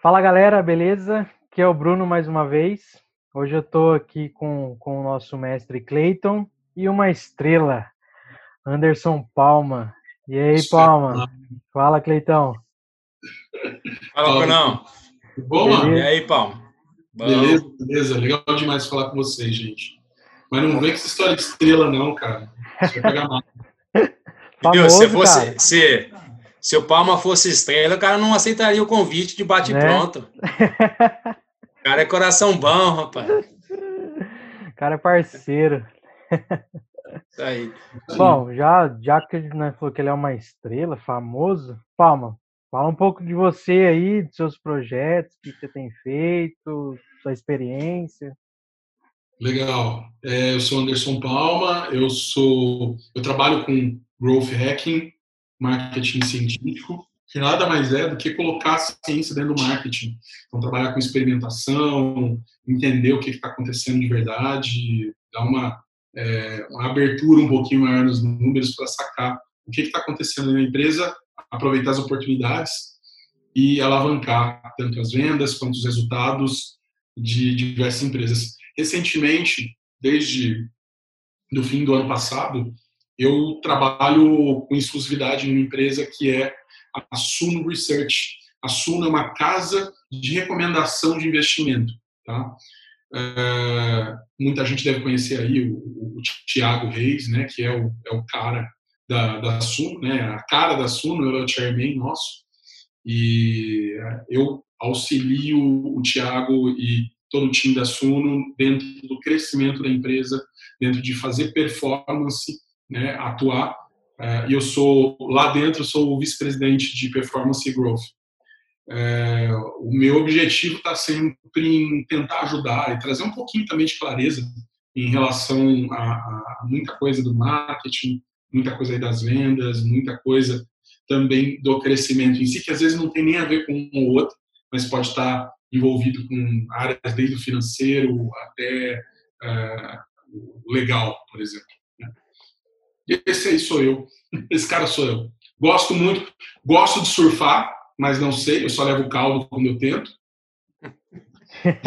Fala galera, beleza? Aqui é o Bruno mais uma vez. Hoje eu estou aqui com, com o nosso mestre Clayton e uma estrela, Anderson Palma. E aí, Palma? Fala, Cleitão. Fala, Brunão. Bom, mano? E aí, Palma? Beleza, beleza. Legal demais falar com vocês, gente. Mas não vem com essa história de estrela, não, cara. Vai pegar mal. Famoso, se, fosse, cara. se, se o Palma fosse estrela, o cara não aceitaria o convite de bate Né? pronto. O cara é coração bom, rapaz. cara é parceiro. Isso aí. Bom, já, já que ele né, falou que ele é uma estrela, famoso, Palma, fala um pouco de você aí, dos seus projetos, o que você tem feito, sua experiência. Legal. É, eu sou Anderson Palma, eu sou, eu trabalho com growth hacking, marketing científico, que nada mais é do que colocar a ciência dentro do marketing. Então, trabalhar com experimentação, entender o que está acontecendo de verdade, dar uma, é, uma abertura um pouquinho maior nos números para sacar o que está acontecendo na empresa, aproveitar as oportunidades e alavancar tanto as vendas quanto os resultados de diversas empresas. Recentemente, desde do fim do ano passado, eu trabalho com exclusividade em uma empresa que é a Suno Research. A Suno é uma casa de recomendação de investimento. Tá? É, muita gente deve conhecer aí o, o, o Tiago Reis, né, que é o, é o cara da, da Suno, né, a cara da Suno, ele é o chairman nosso. E eu auxilio o Tiago e todo o time da Suno dentro do crescimento da empresa, dentro de fazer performance, né, atuar. Uh, e eu sou lá dentro sou o vice-presidente de performance e growth. Uh, o meu objetivo está sempre em tentar ajudar e trazer um pouquinho também de clareza em relação a, a muita coisa do marketing, muita coisa aí das vendas, muita coisa também do crescimento em si, que às vezes não tem nem a ver com um ou outro, mas pode estar envolvido com áreas desde o financeiro até uh, legal, por exemplo. Né? Esse aí sou eu. Esse cara sou eu. Gosto muito, gosto de surfar, mas não sei, eu só levo caldo quando eu tento.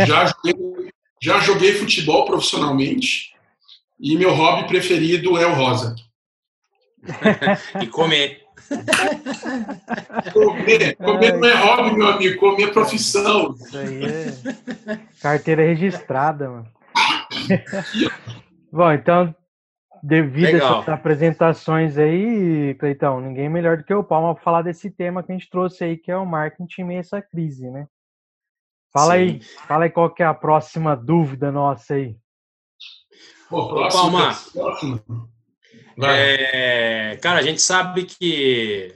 Já joguei, já joguei futebol profissionalmente e meu hobby preferido é o rosa. e comer. Comer, comer não é hobby, meu amigo, comer é profissão. Isso aí é carteira registrada, mano. Bom, então, devido Legal. a essas apresentações aí, Cleitão, ninguém melhor do que o Palma para falar desse tema que a gente trouxe aí, que é o marketing em meio a essa crise, né? Fala Sim. aí, fala aí qual que é a próxima dúvida nossa aí. Pô, próximo, Palma. próximo. É, cara, a gente sabe que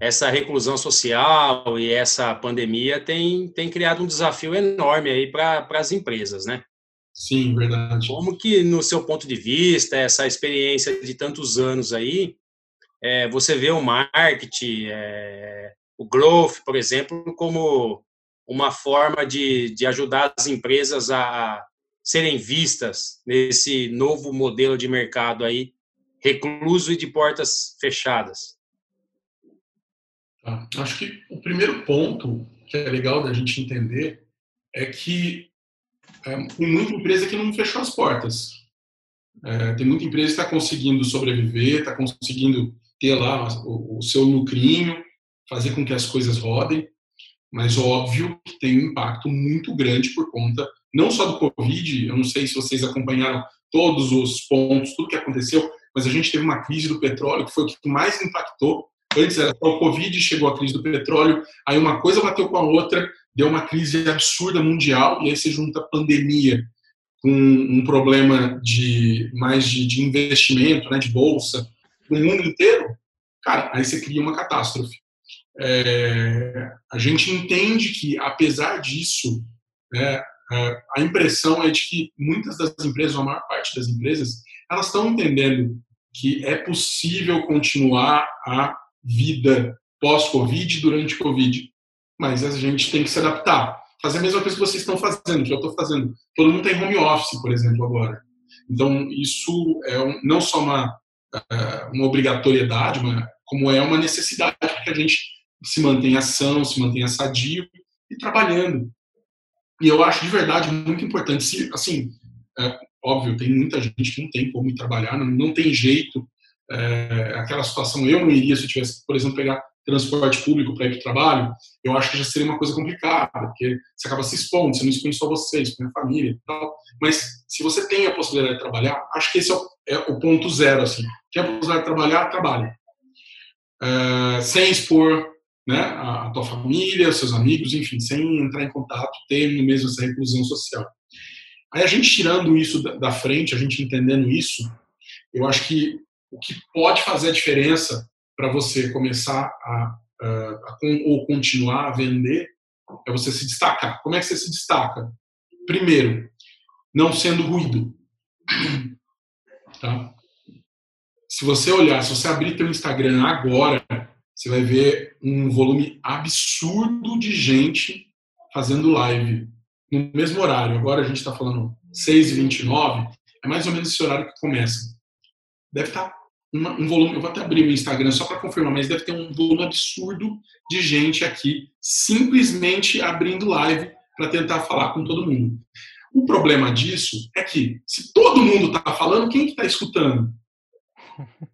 essa reclusão social e essa pandemia tem, tem criado um desafio enorme aí para as empresas, né? Sim, verdade. Como que, no seu ponto de vista, essa experiência de tantos anos aí, é, você vê o marketing, é, o growth, por exemplo, como uma forma de, de ajudar as empresas a serem vistas nesse novo modelo de mercado aí, recluso e de portas fechadas? Tá. Acho que o primeiro ponto que é legal da gente entender é que é, tem muita empresa que não fechou as portas. É, tem muita empresa que está conseguindo sobreviver, está conseguindo ter lá o, o, seu lucrinho, fazer com que as coisas rodem, mas óbvio que tem um impacto muito grande por conta não só do Covid, eu não sei se vocês acompanharam todos os pontos, tudo que aconteceu, mas a gente teve uma crise do petróleo que foi o que mais impactou. Antes era só o Covid, chegou a crise do petróleo, aí uma coisa bateu com a outra, deu uma crise absurda mundial, e aí se junta a pandemia com um problema de mais de, de investimento, né, de bolsa, no mundo inteiro, cara, aí você cria uma catástrofe. É, a gente entende que, apesar disso, né, a impressão é de que muitas das empresas, ou a maior parte das empresas, elas estão entendendo que é possível continuar a vida pós-Covid durante Covid, mas a gente tem que se adaptar. Fazer a mesma coisa que vocês estão fazendo, que eu estou fazendo. Todo mundo tem home office, por exemplo, agora. Então, isso é um, não só uma, é, uma obrigatoriedade, uma, como é uma necessidade que a gente se mantenha ação, se mantenha sadio e trabalhando. E eu acho de verdade muito importante. Se, assim, é, óbvio, tem muita gente que não tem como ir trabalhar, não, não tem jeito. É, aquela situação, eu não iria se eu tivesse, por exemplo, pegar transporte público para ir para o trabalho, eu acho que já seria uma coisa complicada, porque você acaba se expondo, você não expõe só você, expõe a família e tal. Mas se você tem a possibilidade de trabalhar, acho que esse é o, é o ponto zero, assim. Tem a possibilidade de trabalhar, trabalhe. É, sem expor né, a, a tua família, seus amigos, enfim, sem entrar em contato, ter mesmo essa reclusão social. Aí a gente tirando isso da, frente, a gente entendendo isso, eu acho que o que pode fazer a diferença para você começar a, a, a, ou continuar a vender é você se destacar. Como é que você se destaca? Primeiro, não sendo ruído. Tá? Se você olhar, se você abrir teu Instagram agora, você vai ver um volume absurdo de gente fazendo live no mesmo horário. Agora a gente está falando 6h29, é mais ou menos esse horário que começa. Deve estar tá um volume, eu vou até abrir o Instagram só para confirmar, mas deve ter um volume absurdo de gente aqui simplesmente abrindo live para tentar falar com todo mundo. O problema disso é que, se todo mundo está falando, quem está que tá escutando?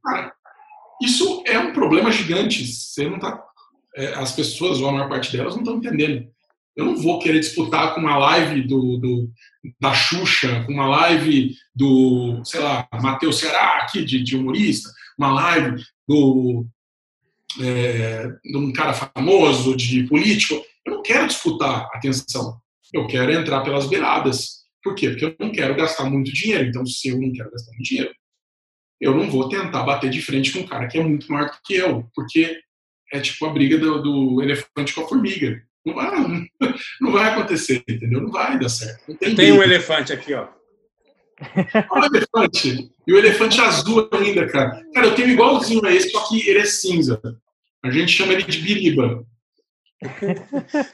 Cara, isso é um problema gigante. Você não tá, é, as pessoas, ou a maior parte delas, não estão entendendo. Eu não vou querer disputar com uma live do, do da Xuxa, com uma live do, sei lá, Matheus Ceará, aqui, de, de humorista, uma live do, é, de um cara famoso, de político. Eu não quero disputar atenção. Eu quero entrar pelas beiradas. Por quê? Porque eu não quero gastar muito dinheiro. Então, se eu não quero gastar muito dinheiro, eu não vou tentar bater de frente com um cara que é muito maior do que eu. Porque é tipo a briga do, do elefante com a formiga. Não vai, não vai acontecer, entendeu? Não vai dar certo. tem, tem um elefante aqui, ó. Olha o elefante. E o elefante azul ainda, cara. Cara, eu tenho igualzinho a esse, só que ele é cinza. A gente chama ele de biriba.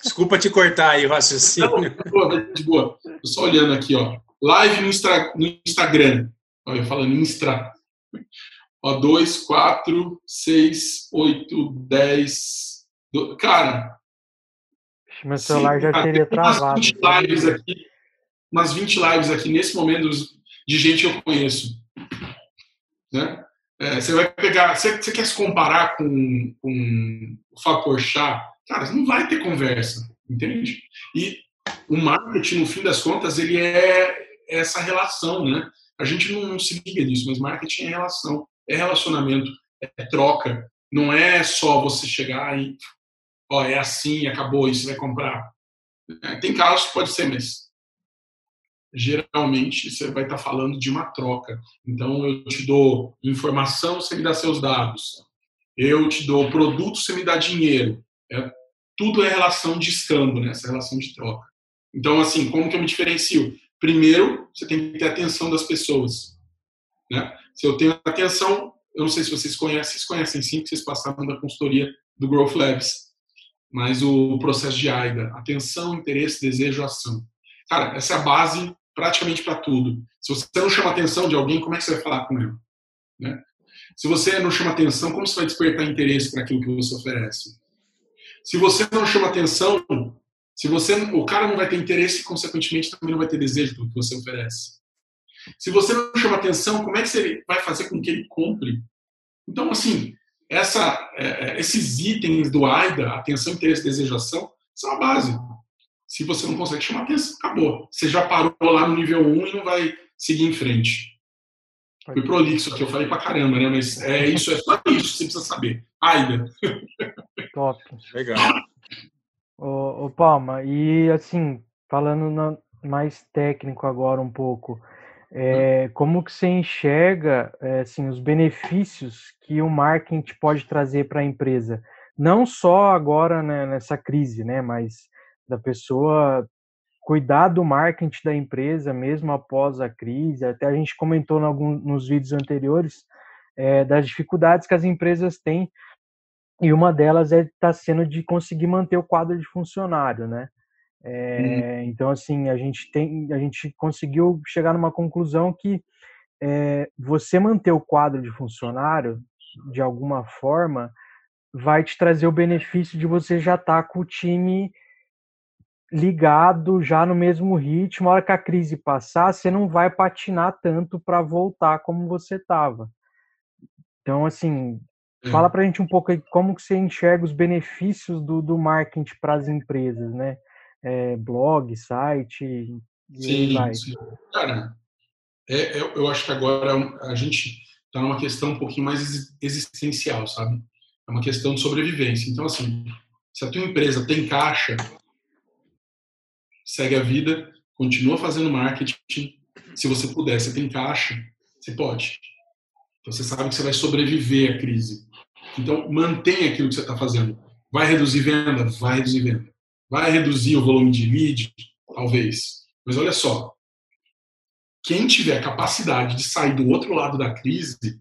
Desculpa te cortar aí o raciocínio. Não, de boa, de boa. Tô só olhando aqui, ó. Live no, Instra, no Instagram. Olha, falando Instra. Ó, 2, 4, 6, 8, 10. Cara, meu celular Sim, já teria travado. Umas 20 lives aqui, umas 20 lives aqui nesse momento de gente que eu conheço. Né? É, você vai pegar, você, você, quer se comparar com, com o Fábio cara, não vai ter conversa, entende? E o marketing, no fim das contas, ele é essa relação, né? A gente não, não se liga disso, mas marketing é relação, é relacionamento, é troca. Não é só você chegar e ó, é assim, acabou, isso vai comprar. É, tem casos que pode ser, mas geralmente você vai estar falando de uma troca. Então eu te dou informação, você me dá seus dados. Eu te dou produto, você me dá dinheiro. É, tudo é relação de escambo, né? essa relação de troca. Então, assim, como que eu me diferencio? Primeiro, você tem que ter atenção das pessoas. Né? Se eu tenho atenção, eu não sei se vocês conhecem, vocês conhecem sim, que vocês passaram da consultoria do Growth Labs mas o processo de AIDA, atenção, interesse, desejo, ação. Cara, essa é a base praticamente para tudo. Se você não chama atenção de alguém, como é que você vai falar com ele? Né? Se você não chama atenção, como você vai despertar interesse para aquilo que você oferece? Se você não chama atenção, se você, o cara não vai ter interesse, consequentemente também não vai ter desejo pelo que você oferece. Se você não chama atenção, como é que você vai fazer com que ele compre? Então, assim, essa, é, é, esses itens do AIDA, atenção, interesse, desejação, são a base. Se você não consegue chamar atenção, acabou. Você já parou lá no nível 1 e não vai seguir em frente. Fui prolixo aqui, eu falei pra caramba, né? Mas é isso, é só isso que você precisa saber. AIDA. Top. Legal. Ô, ô Palma, e assim, falando na, mais técnico agora um pouco, é, como que você enxerga é, assim, os benefícios que o marketing pode trazer para a empresa? Não só agora né, nessa crise, né, mas da pessoa cuidar do marketing da empresa mesmo após a crise. Até a gente comentou nos vídeos anteriores é, das dificuldades que as empresas têm e uma delas é está sendo de conseguir manter o quadro de funcionário, né? É, uhum. Então, assim, a gente tem, a gente conseguiu chegar numa conclusão que é, você manter o quadro de funcionário de alguma forma vai te trazer o benefício de você já estar tá com o time ligado, já no mesmo ritmo. A hora que a crise passar, você não vai patinar tanto para voltar como você estava. Então, assim, fala para a gente um pouco aí como que você enxerga os benefícios do, do marketing para as empresas, né? É, blog, site. Sim, sim. Cara, é, é, eu acho que agora a gente está numa questão um pouquinho mais existencial, sabe? É uma questão de sobrevivência. Então, assim, se a tua empresa tem caixa, segue a vida, continua fazendo marketing. Se você puder, você tem caixa, você pode. Então, você sabe que você vai sobreviver à crise. Então, mantenha aquilo que você está fazendo. Vai reduzir venda? Vai reduzir venda. Vai reduzir o volume de lead? Talvez. Mas olha só, quem tiver capacidade de sair do outro lado da crise,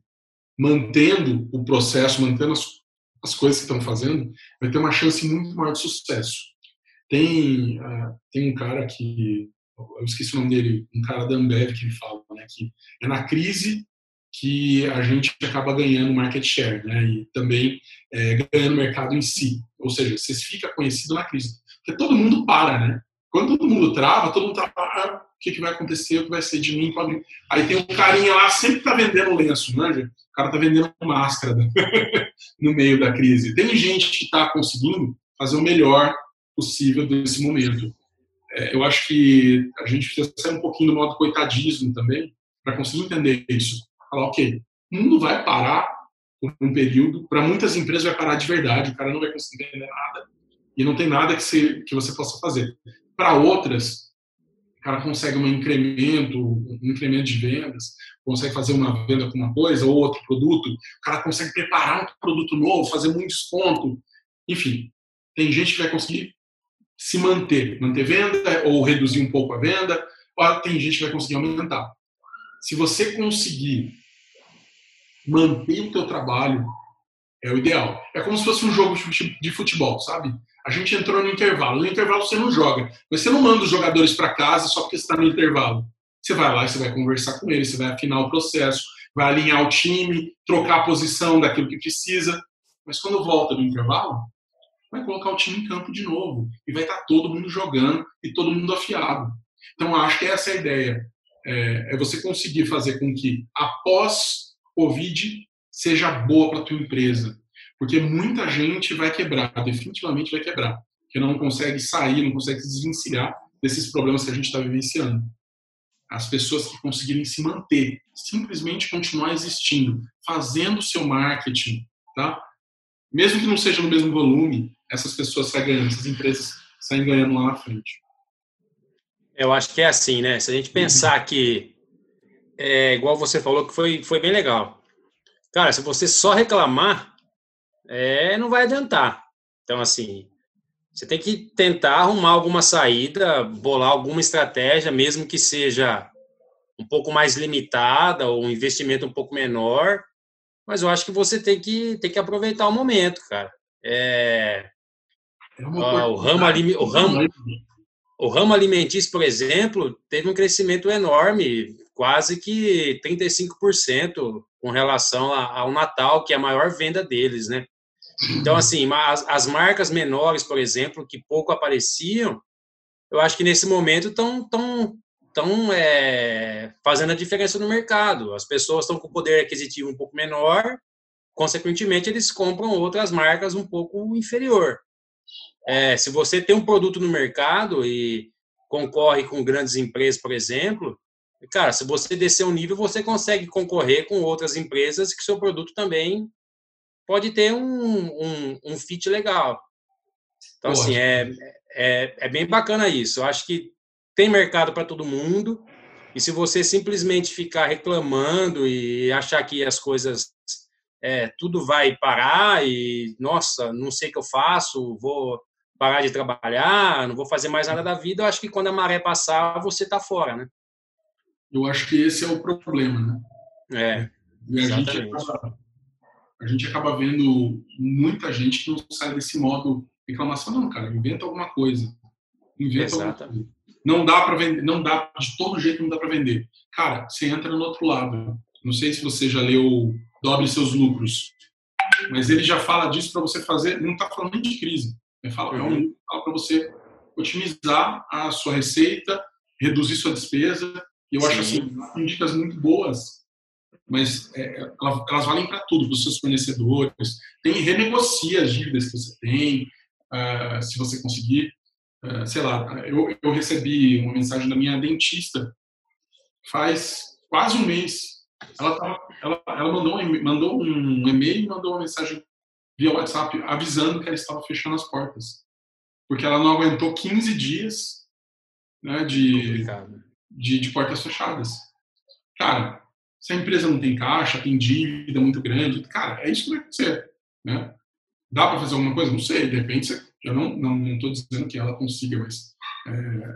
mantendo o processo, mantendo as, as coisas que estão fazendo, vai ter uma chance muito maior de sucesso. Tem, uh, tem um cara que, eu esqueci o nome dele, um cara da Ambev que ele fala, né, que é na crise que a gente acaba ganhando market share, né, e também é, ganhando mercado em si. Ou seja, você fica conhecido na crise. Porque todo mundo para, né? Quando todo mundo trava, todo mundo tá, que, que vai acontecer, o que vai ser de mim. Aí tem um carinha lá, sempre tá vendendo lenço, manja? O cara tá vendendo máscara no meio da crise. Tem gente que está conseguindo fazer o melhor possível desse momento. É, eu acho que a gente precisa sair um pouquinho do modo coitadismo também, para conseguir entender isso. Falar, ok, o mundo vai parar por um período, para muitas empresas vai parar de verdade, o cara não vai conseguir entender nada, e não tem nada que você, que você possa fazer. Para outras, cara consegue um incremento, um incremento de vendas, consegue fazer uma venda com uma coisa ou outro produto, o cara consegue preparar um produto novo, fazer muito desconto. Enfim, tem gente que vai conseguir se manter, manter venda ou reduzir um pouco a venda, ou tem gente que vai conseguir aumentar. Se você conseguir manter o teu trabalho, é o ideal. É como se fosse um jogo de futebol, sabe? A gente entrou no intervalo. No intervalo você não joga, mas você não manda os jogadores para casa só porque está no intervalo. Você vai lá você vai conversar com eles, você vai afinar o processo, vai alinhar o time, trocar a posição daquilo que precisa. Mas quando volta do intervalo, vai colocar o time em campo de novo e vai estar todo mundo jogando e todo mundo afiado. Então acho que essa é a ideia. É, é você conseguir fazer com que após Covid seja boa para tua empresa, porque muita gente vai quebrar, definitivamente vai quebrar, que não consegue sair, não consegue se desvencilhar desses problemas que a gente está vivenciando. As pessoas que conseguirem se manter, simplesmente continuar existindo, fazendo o seu marketing, tá? Mesmo que não seja no mesmo volume, essas pessoas saem ganhando, essas empresas saem ganhando lá na frente. Eu acho que é assim, né? Se a gente pensar que, é, igual você falou, que foi, foi bem legal. Cara, se você só reclamar, é, não vai adiantar. Então, assim, você tem que tentar arrumar alguma saída, bolar alguma estratégia, mesmo que seja um pouco mais limitada ou um investimento um pouco menor, mas eu acho que você tem que, tem que aproveitar o momento, cara. É, é o, ramo, o, ramo, o ramo alimentício, por exemplo, teve um crescimento enorme, quase que 35% com relação ao Natal, que é a maior venda deles, né? Então, assim, as, as marcas menores, por exemplo, que pouco apareciam, eu acho que nesse momento estão tão, tão, é, fazendo a diferença no mercado. As pessoas estão com poder aquisitivo um pouco menor, consequentemente, eles compram outras marcas um pouco inferior. É, se você tem um produto no mercado e concorre com grandes empresas, por exemplo, cara, se você descer um nível, você consegue concorrer com outras empresas que seu produto também pode ter um, um, um fit legal. Então, assim, é, é, é bem bacana isso. Eu acho que tem mercado para todo mundo. E se você simplesmente ficar reclamando e achar que as coisas é, tudo vai parar e nossa, não sei o que eu faço, vou parar de trabalhar, não vou fazer mais nada da vida, eu acho que quando a maré passar, você está fora, né? Eu acho que esse é o problema, né? É. E a exatamente. gente a gente acaba vendo muita gente que não sai desse modo reclamação, não, cara, inventa alguma coisa. Inventa Exatamente. Não dá para vender, não dá de todo jeito não dá para vender. Cara, você entra no outro lado. Não sei se você já leu Dobre seus lucros, mas ele já fala disso para você fazer. Não está falando nem de crise. Ele fala, uhum. é um, fala para você otimizar a sua receita, reduzir sua despesa. E eu Sim. acho assim, dicas muito boas mas é, elas, elas, valem para tudo, para os seus fornecedores. Tem renegocia as dívidas que você tem, uh, se você conseguir. Uh, sei lá, eu, eu recebi uma mensagem da minha dentista faz quase um mês. Ela, tava, ela, ela mandou, um, mandou um e-mail e mandou uma mensagem via WhatsApp avisando que ela estava fechando as portas. Porque ela não aguentou 15 dias né, de, de, de portas fechadas. Cara, se a empresa não tem caixa, tem dívida muito grande, cara, é isso que vai acontecer. Né? Dá para fazer alguma coisa? Não sei, de repente você, eu não estou não, não dizendo que ela consiga, mas é,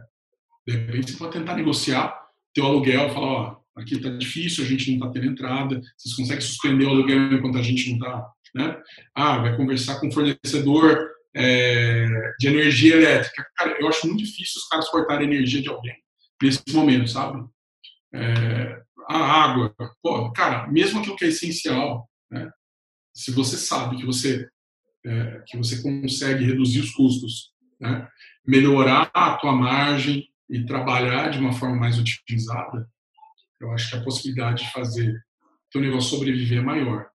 de repente você pode tentar negociar teu aluguel, falar, ó, aqui está difícil, a gente não está tendo entrada, vocês conseguem suspender o aluguel enquanto a gente não está, né? Ah, vai conversar com o fornecedor é, de energia elétrica. Cara, eu acho muito difícil os caras cortarem a energia de alguém nesse momento, sabe? É, a água, pô, cara, mesmo aquilo que é essencial, né? se você sabe que você é, que você consegue reduzir os custos, né? melhorar a tua margem e trabalhar de uma forma mais otimizada, eu acho que a possibilidade de fazer teu negócio sobreviver é maior.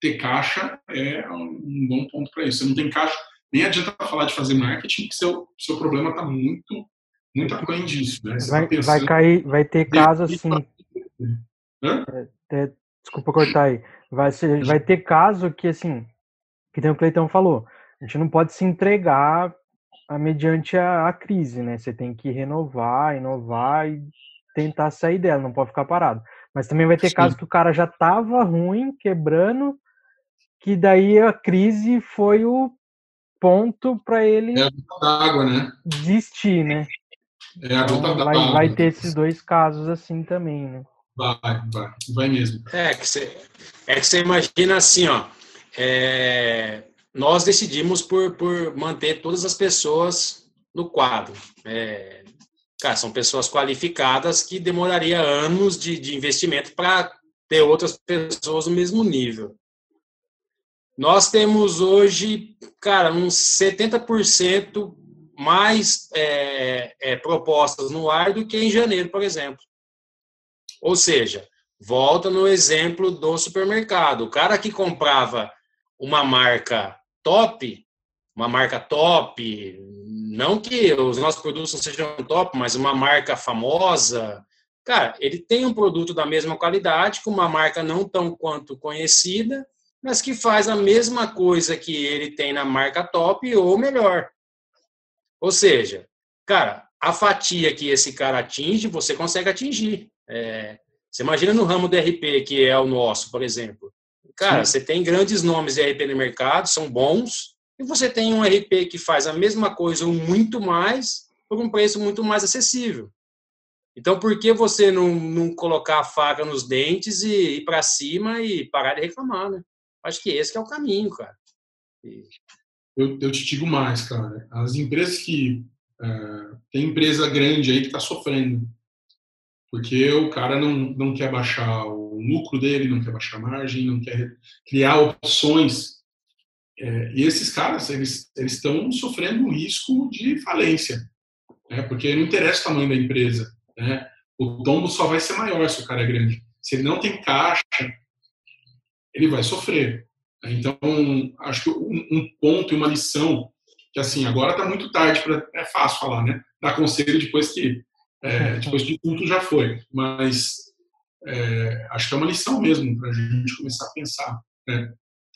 Ter caixa é um bom ponto para isso. Você não tem caixa, nem adianta falar de fazer marketing, que seu seu problema está muito muito aquém disso, né? vai, tá vai cair, vai ter caso assim é, é, desculpa cortar aí. Vai, vai ter caso que, assim, que tem o Cleitão falou, a gente não pode se entregar a, mediante a, a, crise, né? Você tem que renovar, inovar e tentar sair dela, não pode ficar parado. Mas também vai ter Sim. caso que o cara já tava ruim, quebrando, que daí a crise foi o ponto para ele é água, né? desistir, né? É então, vai, vai ter esses dois casos assim também, né? Vai, vai, vai mesmo. É que você, é que você imagina assim, ó. É, nós decidimos por, por manter todas as pessoas no quadro. É, cara, são pessoas qualificadas que demoraria anos de, de investimento para ter outras pessoas no mesmo nível. Nós temos hoje, cara, uns 70% mais é, é, propostas no ar do que em janeiro, por exemplo. Ou seja, volta no exemplo do supermercado. O cara que comprava uma marca top, uma marca top, não que os nossos produtos não sejam top, mas uma marca famosa, cara, ele tem um produto da mesma qualidade, com uma marca não tão quanto conhecida, mas que faz a mesma coisa que ele tem na marca top ou melhor. Ou seja, cara, a fatia que esse cara atinge, você consegue atingir. É, você imagina no ramo do RP, que é o nosso, por exemplo. Cara, Sim. você tem grandes nomes de RP no mercado, são bons, e você tem um RP que faz a mesma coisa ou muito mais, por um preço muito mais acessível. Então, por que você não, não colocar a faca nos dentes e ir para cima e parar de reclamar, né? Acho que esse que é o caminho, cara. E... Eu, eu te digo mais, cara. As empresas que. Uh, tem empresa grande aí que está sofrendo porque o cara não, não quer baixar o lucro dele, não quer baixar a margem, não quer criar opções. É, e esses caras, eles estão sofrendo um risco de falência, né? porque não interessa o tamanho da empresa. Né? O tombo só vai ser maior se o cara é grande. Se ele não tem caixa, ele vai sofrer. Então, acho que um, um ponto e uma lição, que assim, agora está muito tarde, para é fácil falar, né? Dar conselho depois que é, depois de tudo já foi, mas é, acho que é uma lição mesmo para a gente começar a pensar. Né?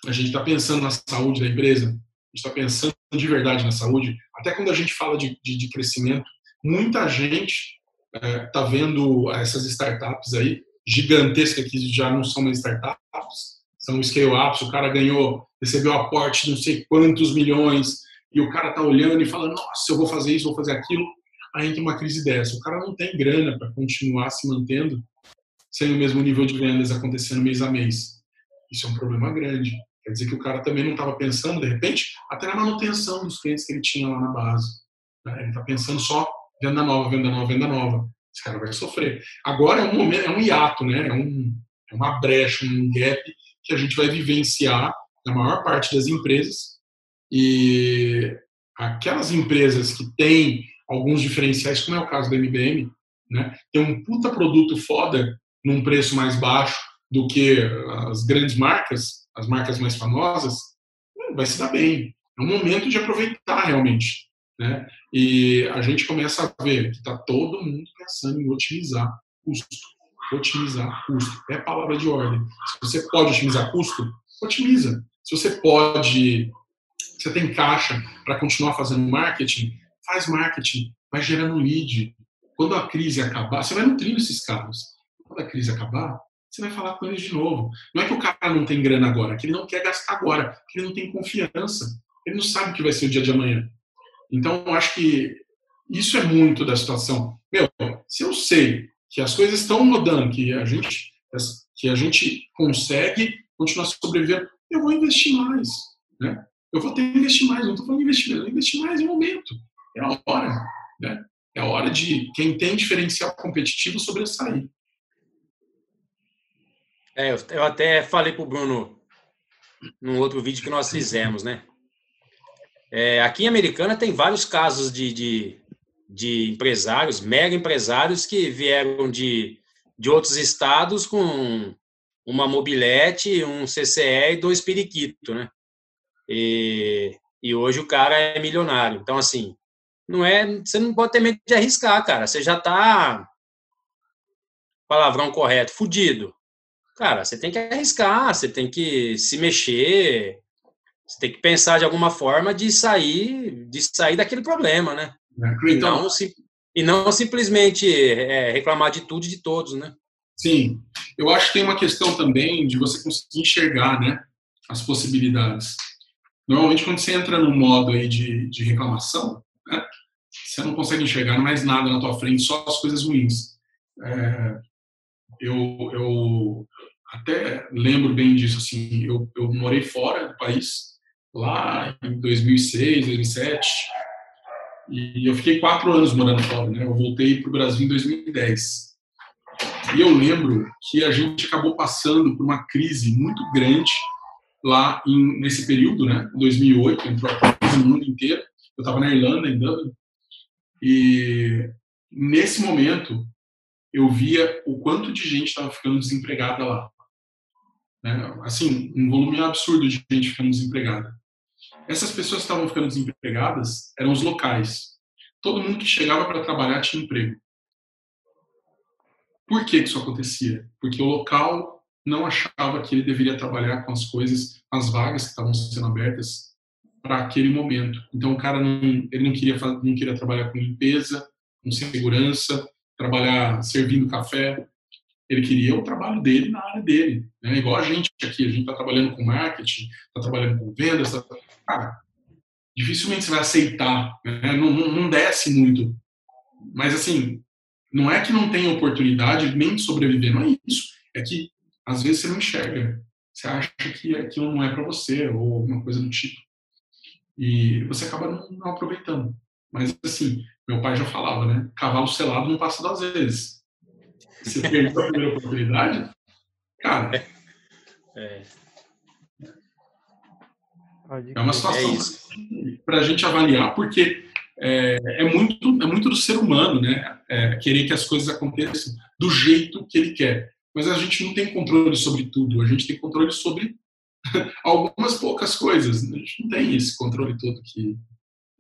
A gente está pensando na saúde da empresa, a gente está pensando de verdade na saúde. Até quando a gente fala de, de, de crescimento, muita gente está é, tá vendo essas startups aí gigantescas que já não são mais startups, são scale-ups. O cara ganhou, recebeu aporte de não sei quantos milhões e o cara está olhando e falando: Nossa, eu vou fazer isso, vou fazer aquilo aí entra uma crise dessa. O cara não tem grana para continuar se mantendo sem o mesmo nível de vendas acontecendo mês a mês. Isso é um problema grande. Quer dizer que o cara também não estava pensando, de repente, até na manutenção dos clientes que ele tinha lá na base. Né? Ele está pensando só venda nova, venda nova, venda nova. Esse cara vai sofrer. Agora é um momento, é um hiato, né? É, um, é uma brecha, um gap que a gente vai vivenciar na maior parte das empresas. E aquelas empresas que têm alguns diferenciais, como é o caso da MBM, né? Tem um puta produto foda num preço mais baixo do que as grandes marcas, as marcas mais famosas, vai se dar bem. É um momento de aproveitar realmente. Né? E a gente começa a ver que está todo mundo pensando em otimizar custo. Otimizar custo. É a palavra de ordem. Se você pode otimizar custo, otimiza. Se você pode, você tem caixa para continuar fazendo marketing, faz marketing, vai gerando lead. Quando a crise acabar, você vai nutrindo esses caras. Quando a crise acabar, você vai falar com eles de novo. Não é que o cara não tem grana agora, que ele não quer gastar agora, que ele não tem confiança. Ele não sabe o que vai ser o dia de amanhã. Então, eu acho que isso é muito da situação. Meu, se eu sei que as coisas estão rodando, que a gente, que a gente consegue continuar sobrevivendo, eu vou investir mais. Né? Eu vou ter que investir mais, não estou falando investimento, investir mais em momento. É a hora. Né? É a hora de quem tem diferencial competitivo sobressair. É, eu até falei para o Bruno num outro vídeo que nós fizemos, né? É, aqui em Americana tem vários casos de, de, de, empresários, mega empresários, que vieram de, de outros estados com uma mobilete, um CCE e dois periquitos, né? E, e hoje o cara é milionário. Então, assim, não é, você não pode ter medo de arriscar, cara. Você já tá, palavrão correto, fudido. Cara, você tem que arriscar, você tem que se mexer, você tem que pensar de alguma forma de sair, de sair daquele problema, né? É, então, e, não, e não simplesmente é, reclamar de tudo e de todos, né? Sim, eu acho que tem uma questão também de você conseguir enxergar, né, as possibilidades. Normalmente, quando você entra no modo aí de, de reclamação, né, você não consegue enxergar mais nada na tua frente, só as coisas ruins. É, eu, eu até lembro bem disso, assim, eu, eu morei fora do país, lá em 2006, 2007. E eu fiquei quatro anos morando fora, né? Eu voltei para o Brasil em 2010. E eu lembro que a gente acabou passando por uma crise muito grande lá em, nesse período, né? 2008, entrou a crise no mundo inteiro. Eu estava na Irlanda, em Dublin. E nesse momento eu via o quanto de gente estava ficando desempregada lá. Né? Assim, um volume absurdo de gente ficando desempregada. Essas pessoas que estavam ficando desempregadas eram os locais. Todo mundo que chegava para trabalhar tinha emprego. Por que isso acontecia? Porque o local não achava que ele deveria trabalhar com as coisas, as vagas que estavam sendo abertas para aquele momento. Então o cara não, ele não queria não queria trabalhar com limpeza, com segurança, trabalhar servindo café, ele queria o trabalho dele na área dele. Né? Igual a gente aqui, a gente está trabalhando com marketing, está trabalhando com vendas. Tá... Cara, dificilmente você vai aceitar, né? não, não, não, desce muito. Mas, assim, não é que não tem oportunidade nem de sobreviver, não é isso. É que, às vezes, você não enxerga. Você acha que aquilo não é para você, ou alguma coisa do tipo. E você acaba não, não aproveitando. Mas, assim, meu pai já falava, né? Cavalo selado não passa duas vezes você perdeu a primeira oportunidade, cara. É, é uma situação é para a gente avaliar, porque é, é, muito, é muito do ser humano, né? É, querer que as coisas aconteçam do jeito que ele quer. Mas a gente não tem controle sobre tudo, a gente tem controle sobre algumas poucas coisas. A gente não tem esse controle todo que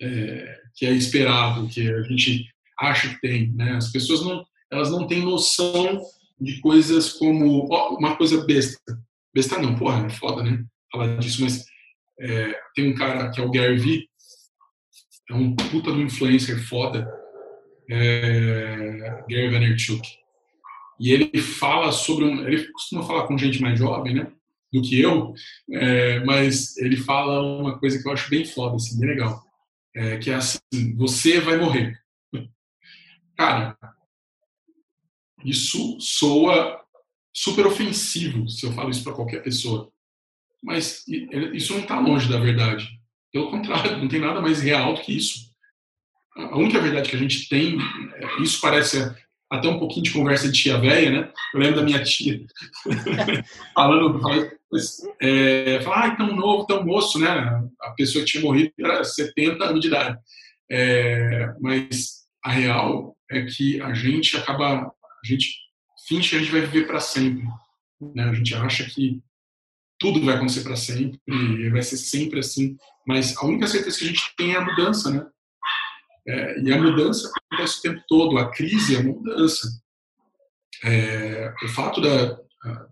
é, que é esperado, que a gente acha que tem. Né? As pessoas não, elas não têm noção de coisas como uma coisa besta. Besta não, porra, é foda, né? Falar disso, mas é, tem um cara que é o Gary Vee, é um puta do influencer foda, é, Gary Vaynerchuk. E ele fala sobre um, ele costuma falar com gente mais jovem, né? Do que eu, é, mas ele fala uma coisa que eu acho bem foda, assim, bem legal. É, que é assim: você vai morrer. Cara, isso soa super ofensivo se eu falo isso para qualquer pessoa. Mas isso não está longe da verdade. Pelo contrário, não tem nada mais real do que isso. a única verdade que a gente tem, é, isso parece até um pouquinho de conversa de tia velha, né? Eu lembro da minha tia falando, falando é, falar, ah, tão novo, tão moço, né? A pessoa que tinha morrido era 70 anos de idade. É, mas a real é que a gente acaba, a gente finge que a gente vai viver para sempre. Né? A gente acha que tudo vai acontecer para sempre e vai ser sempre assim. Mas a única certeza que a gente tem é a mudança, né? É, e a mudança acontece o tempo todo. A crise é a mudança. É, o fato da,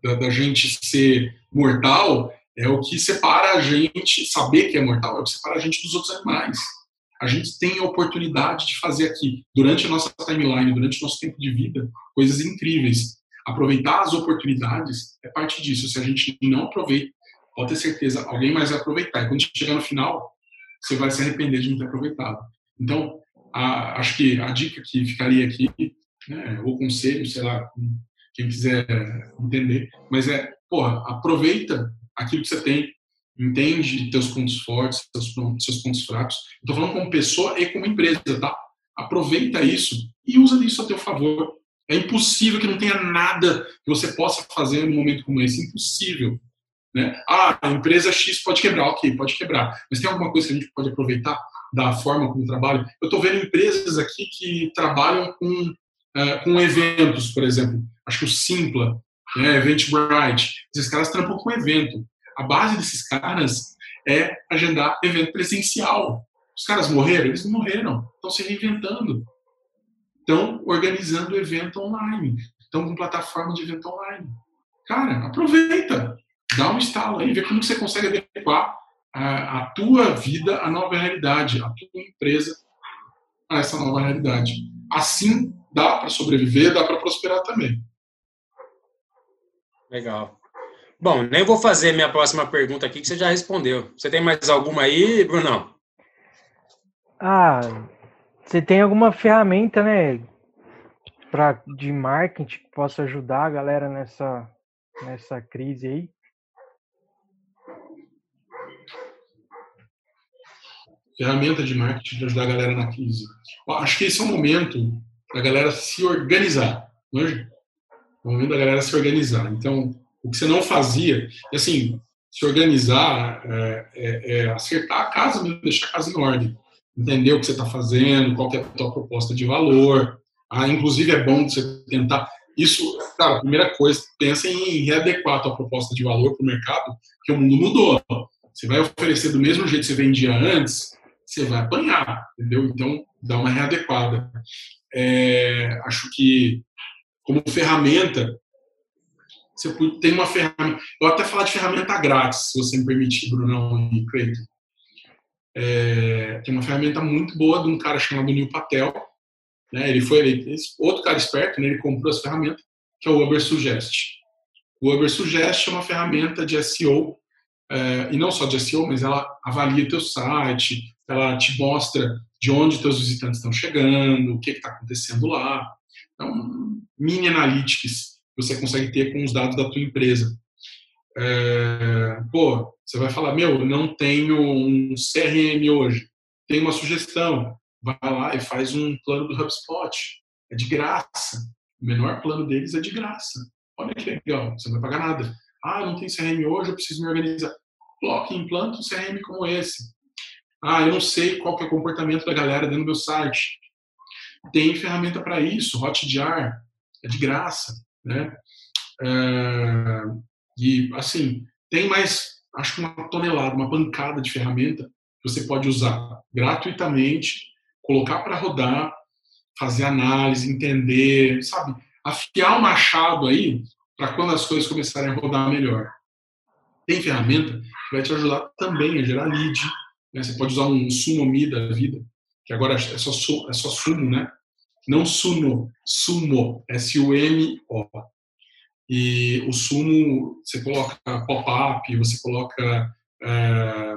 da, da, gente ser mortal é o que separa a gente, saber que é mortal, é o que separa a gente dos outros animais. A gente tem a oportunidade de fazer aqui, durante a nossa timeline, durante o nosso tempo de vida, coisas incríveis. Aproveitar as oportunidades é parte disso. Se a gente não aproveita, pode ter certeza, alguém mais vai aproveitar. E quando chegar no final, você vai se arrepender de não ter aproveitado. Então, a, acho que a dica que ficaria aqui, né, ou conselho, sei lá, quem quiser entender, mas é, porra, aproveita aquilo que você tem, entende teus pontos fortes, seus, seus pontos fracos. Estou falando como pessoa e como empresa, tá? Aproveita isso e usa isso a teu favor. É impossível que não tenha nada que você possa fazer num momento como esse. Impossível. Né? Ah, a empresa X pode quebrar, ok, pode quebrar. Mas tem alguma coisa que a gente pode aproveitar da forma como trabalha? Eu estou vendo empresas aqui que trabalham com, uh, com eventos, por exemplo. Acho que o Simpla, né, Eventbrite, esses caras trampam com evento. A base desses caras é agendar evento presencial. Os caras morreram? Eles não morreram. Estão se reinventando. Estão organizando evento online. Estão com plataforma de evento online. Cara, aproveita dá um estalo aí, vê como você consegue adequar a, a tua vida à nova realidade, a tua empresa a essa nova realidade. Assim dá para sobreviver, dá para prosperar também. Legal. Bom, nem vou fazer minha próxima pergunta aqui, que você já respondeu. Você tem mais alguma aí, Brunão? Ah, você tem alguma ferramenta, né, pra, de marketing que possa ajudar a galera nessa, nessa crise aí? ferramenta de marketing para ajudar a galera na crise. Acho que esse é o momento da galera se organizar. Não é? é o momento da galera se organizar. Então, o que você não fazia, assim, se organizar é, é, é acertar a casa deixar a casa em ordem. Entender o que você está fazendo, qual é a tua proposta de valor. Ah, inclusive, é bom você tentar. Isso, cara, a primeira coisa, pensa em readequar a tua proposta de valor para o mercado, porque o mundo mudou. Você vai oferecer do mesmo jeito que você vendia antes, você vai apanhar, entendeu? Então, dá uma readequada. É, acho que, como ferramenta, você tem uma ferramenta. Eu até falar de ferramenta grátis, se você me permitir, Brunão e Cleiton. É, tem uma ferramenta muito boa de um cara chamado Neil Patel. Né? Ele foi ele, outro cara esperto, né? ele comprou essa ferramenta, que é o Uber Suggest. O Uber Suggest é uma ferramenta de SEO, é, e não só de SEO, mas ela avalia teu site, ela te mostra de onde teus visitantes estão chegando, o que está acontecendo lá. Então, mini analytics você consegue ter com os dados da tua empresa. É, pô, você vai falar, meu, não tenho um CRM hoje, tem uma sugestão, vai lá e faz um plano do HubSpot, é de graça. O menor plano deles é de graça. Olha que legal, você não vai pagar nada. Ah, não tem CRM hoje, eu preciso me organizar. Coloque, implanta um CRM como esse. Ah, eu não sei qual que é o comportamento da galera dentro do meu site. Tem ferramenta para isso, Hotjar, é de graça, né? É, e, assim, tem mais, acho que uma tonelada, uma pancada de ferramenta que você pode usar gratuitamente, colocar para rodar, fazer análise, entender, sabe? Afiar o machado aí para quando as coisas começarem a rodar melhor. Tem ferramenta que vai te ajudar também a gerar lead, né? Você pode usar um Sumomi da vida, que agora é só, é só sumo, né? Não sumo, sumo, S-U-M-O. E o sumo, você coloca pop-up, você coloca é,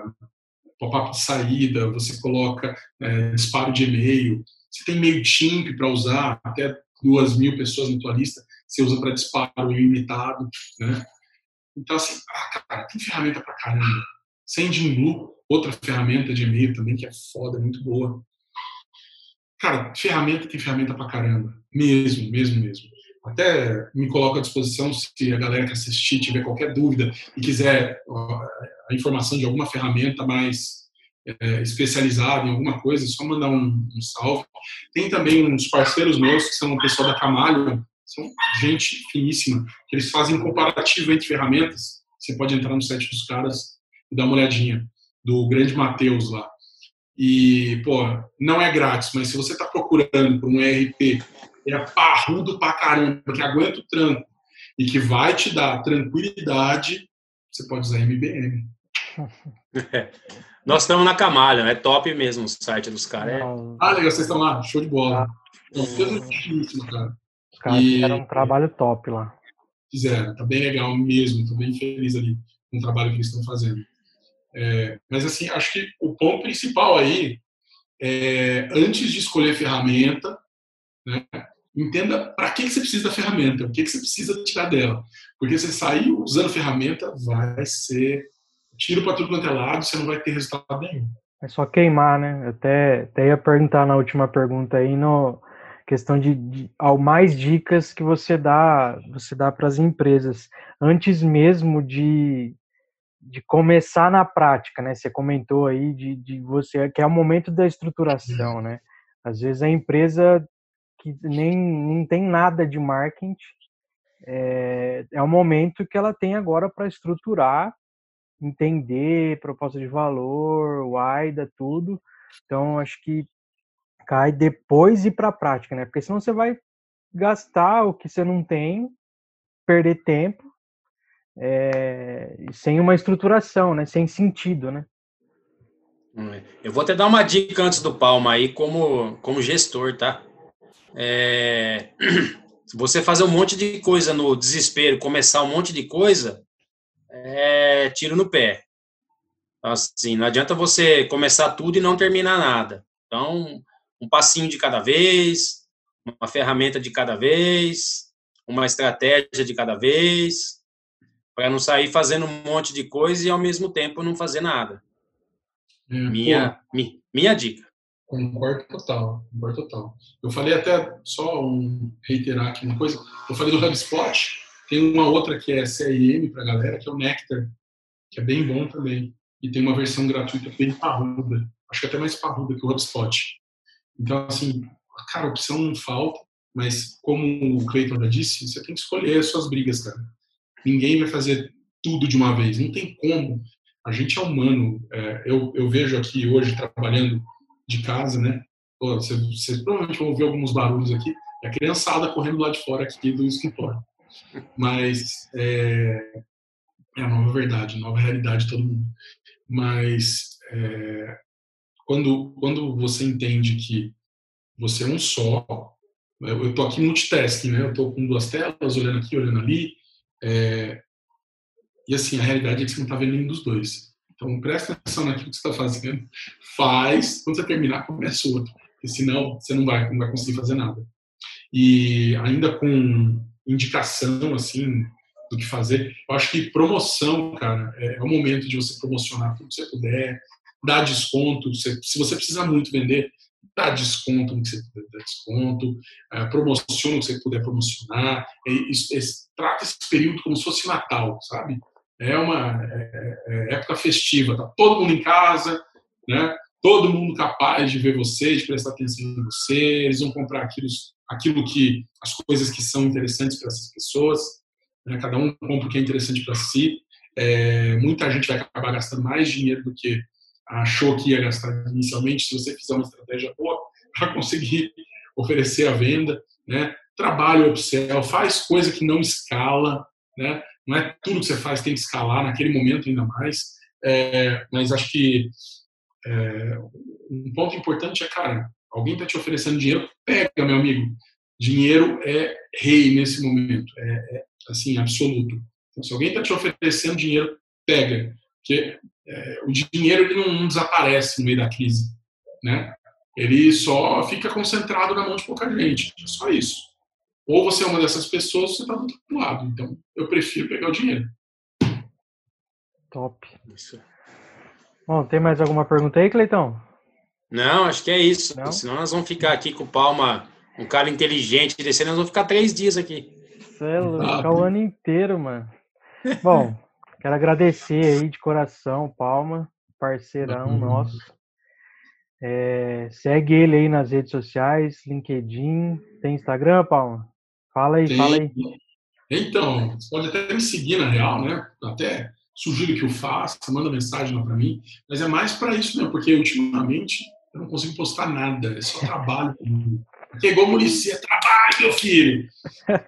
pop-up de saída, você coloca é, disparo de e-mail. Você tem MailChimp para usar, até duas mil pessoas na tua lista, você usa para disparo ilimitado, né? Então, assim, ah, cara, tem ferramenta para caramba. Sendinblue, outra ferramenta de e-mail também que é foda, muito boa. Cara, ferramenta tem ferramenta pra caramba. Mesmo, mesmo, mesmo. Até me coloco à disposição se a galera que assistir tiver qualquer dúvida e quiser a informação de alguma ferramenta mais é, especializada em alguma coisa, é só mandar um, um, salve. Tem também uns parceiros meus que são o pessoal da Camalho, são gente finíssima, que eles fazem comparativo entre ferramentas. Você pode entrar no site dos caras e dar uma olhadinha, do grande Matheus lá. E, pô, não é grátis, mas se você está procurando por um ERP é parrudo pra caramba, que aguenta o tranco e que vai te dar tranquilidade, você pode usar MBM. Nós estamos na Camalha, é top mesmo o site dos caras. É... Ah, legal, vocês estão lá, show de bola. Ah, cara. Os caras e... fizeram um trabalho top lá. Fizeram, tá bem legal mesmo, tô bem feliz ali com o trabalho que eles estão fazendo. É, mas assim, acho que o ponto principal aí é, antes de escolher ferramenta, né, entenda para que, que você precisa da ferramenta, o que, que você precisa tirar dela. Porque você sair usando a ferramenta vai ser tiro para tudo quanto é lado, você não vai ter resultado nenhum. É só queimar, né? Eu até, até ia perguntar na última pergunta aí, no questão de, de ao mais dicas que você dá você dá para as empresas antes mesmo de, de começar na prática, né? Você comentou aí de, de você que é o momento da estruturação, né? Às vezes a empresa que nem não tem nada de marketing é, é o momento que ela tem agora para estruturar, entender proposta de valor, o AIDA, tudo. Então acho que cai depois ir para a prática, né? Porque senão você vai gastar o que você não tem, perder tempo é, sem uma estruturação, né? Sem sentido, né? Hum, eu vou até dar uma dica antes do Palma aí, como, como gestor, tá? É, você fazer um monte de coisa no desespero, começar um monte de coisa, é tiro no pé. Assim, não adianta você começar tudo e não terminar nada. Então, um passinho de cada vez, uma ferramenta de cada vez, uma estratégia de cada vez, para não sair fazendo um monte de coisa e ao mesmo tempo não fazer nada. É, minha, mi, minha dica. Concordo total, concordo total. Eu falei até, só um, reiterar aqui uma coisa, eu falei do HubSpot, tem uma outra que é CRM para galera, que é o Nectar, que é bem bom também. E tem uma versão gratuita bem parruda, acho que até mais parruda que o HubSpot. Então, assim, cara, opção não falta, mas como o Cleiton já disse, você tem que escolher as suas brigas, cara. Ninguém vai fazer tudo de uma vez, não tem como. A gente é humano. É, eu, eu vejo aqui hoje trabalhando de casa, né? Vocês, vocês provavelmente vão ouvir alguns barulhos aqui. É a criançada correndo lá de fora aqui do escritório. Mas é, é a nova verdade, nova realidade de todo mundo. Mas é, quando, quando você entende que você é um só, eu estou aqui multitasking, né? Eu estou com duas telas, olhando aqui, olhando ali, é, e assim, a realidade é que você não está vendo nenhum dos dois. Então, presta atenção naquilo que você está fazendo, faz, quando você terminar, começa outro. Porque senão, você não vai, não vai conseguir fazer nada. E ainda com indicação, assim, do que fazer, eu acho que promoção, cara, é, é o momento de você promocionar tudo que você puder, dar desconto, se você precisa muito vender, dá desconto no que você puder desconto, é, promociona o que você puder promocionar, é, é, trata esse período como se fosse Natal, sabe? É uma é, é, época festiva, tá todo mundo em casa, né? Todo mundo capaz de ver você, de prestar atenção em você, eles vão comprar aquilo, aquilo que, as coisas que são interessantes para essas pessoas, né? cada um compra o que é interessante para si. É, muita gente vai acabar gastando mais dinheiro do que achou que ia gastar inicialmente, se você fizer uma estratégia boa para conseguir oferecer a venda, né? Trabalha o upsell, faz coisa que não escala, né? Não é tudo que você faz tem que escalar naquele momento ainda mais, é, mas acho que é, um ponto importante é, cara, alguém está te oferecendo dinheiro, pega, meu amigo. Dinheiro é rei nesse momento, é, é assim, absoluto. Então, se alguém está te oferecendo dinheiro, pega. Porque é, o dinheiro ele não, não, desaparece no meio da crise, né? Ele só fica concentrado na mão de pouca gente, é só isso. Ou você é uma dessas pessoas, ou você está do outro lado. Então, eu prefiro pegar o dinheiro. Top. Isso. Bom, tem mais alguma pergunta aí, Cleitão? Não, acho que é isso. Não? Senão nós vamos ficar aqui com o Palma, um cara inteligente desse, nós vamos ficar três dias aqui. Você é louco, ficar o ano inteiro, mano. Bom, quero agradecer aí de coração, Palma, parceirão uhum. nosso. É, segue ele aí nas redes sociais, LinkedIn, tem Instagram, Palma? Fala aí, tem. fala aí. Então, você pode até me seguir na real, né? Até sugiro que eu faça, manda mensagem lá para mim, mas é mais para isso mesmo, porque ultimamente eu não consigo postar nada, é só trabalho comigo. Murici, é trabalho, meu filho.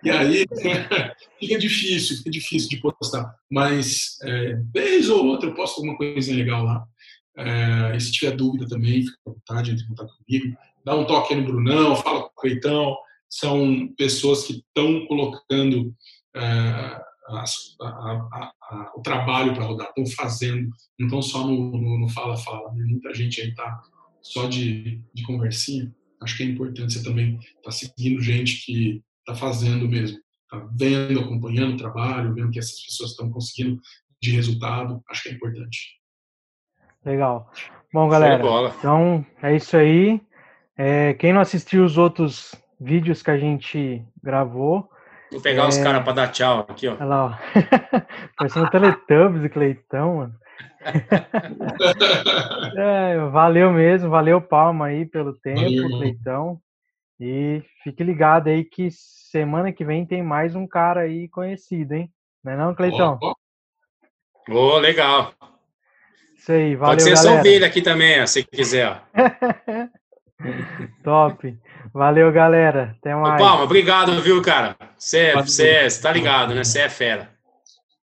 E aí fica difícil, fica difícil de postar. Mas é, vez ou outra eu posto alguma coisa legal lá. É, se tiver dúvida também, fica à vontade, entre em contato comigo. Dá um toque no Brunão, fala com o Cleitão. São pessoas que estão colocando é, a, a, a, o trabalho para rodar, estão fazendo, não estão só no fala-fala. Né? Muita gente aí está só de, de conversinha. Acho que é importante você também estar tá seguindo gente que está fazendo mesmo, está vendo, acompanhando o trabalho, vendo que essas pessoas estão conseguindo de resultado. Acho que é importante. Legal. Bom, galera, então é isso aí. É, quem não assistiu os outros vídeos que a gente gravou. Vou pegar é... os caras para dar tchau aqui, ó. Olha lá, ó. Parecendo Teletubbies e Cleitão, mano. É, valeu mesmo, valeu Palma aí pelo tempo, valeu. Cleitão. E fique ligado aí que semana que vem tem mais um cara aí conhecido, hein? Não é não, Cleitão? Ô, oh, oh, legal. Isso aí, valeu, Pode ser galera. só dele aqui também, se quiser. Top. Valeu, galera. Até mais. Ô, Palma, obrigado, viu, cara? Você tá ligado, né? Você é fera.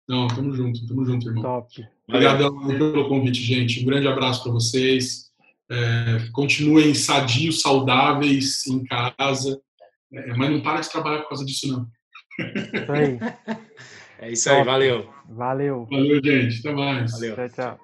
Não, tamo junto, tamo junto, irmão. Top. Obrigadão pelo convite, gente. Um grande abraço para vocês. É, continuem sadios, saudáveis em casa, é, mas não para de trabalhar por causa disso, não. Isso aí. É isso aí, valeu. Valeu. Valeu, gente. Até mais. Valeu. Tchau, tchau.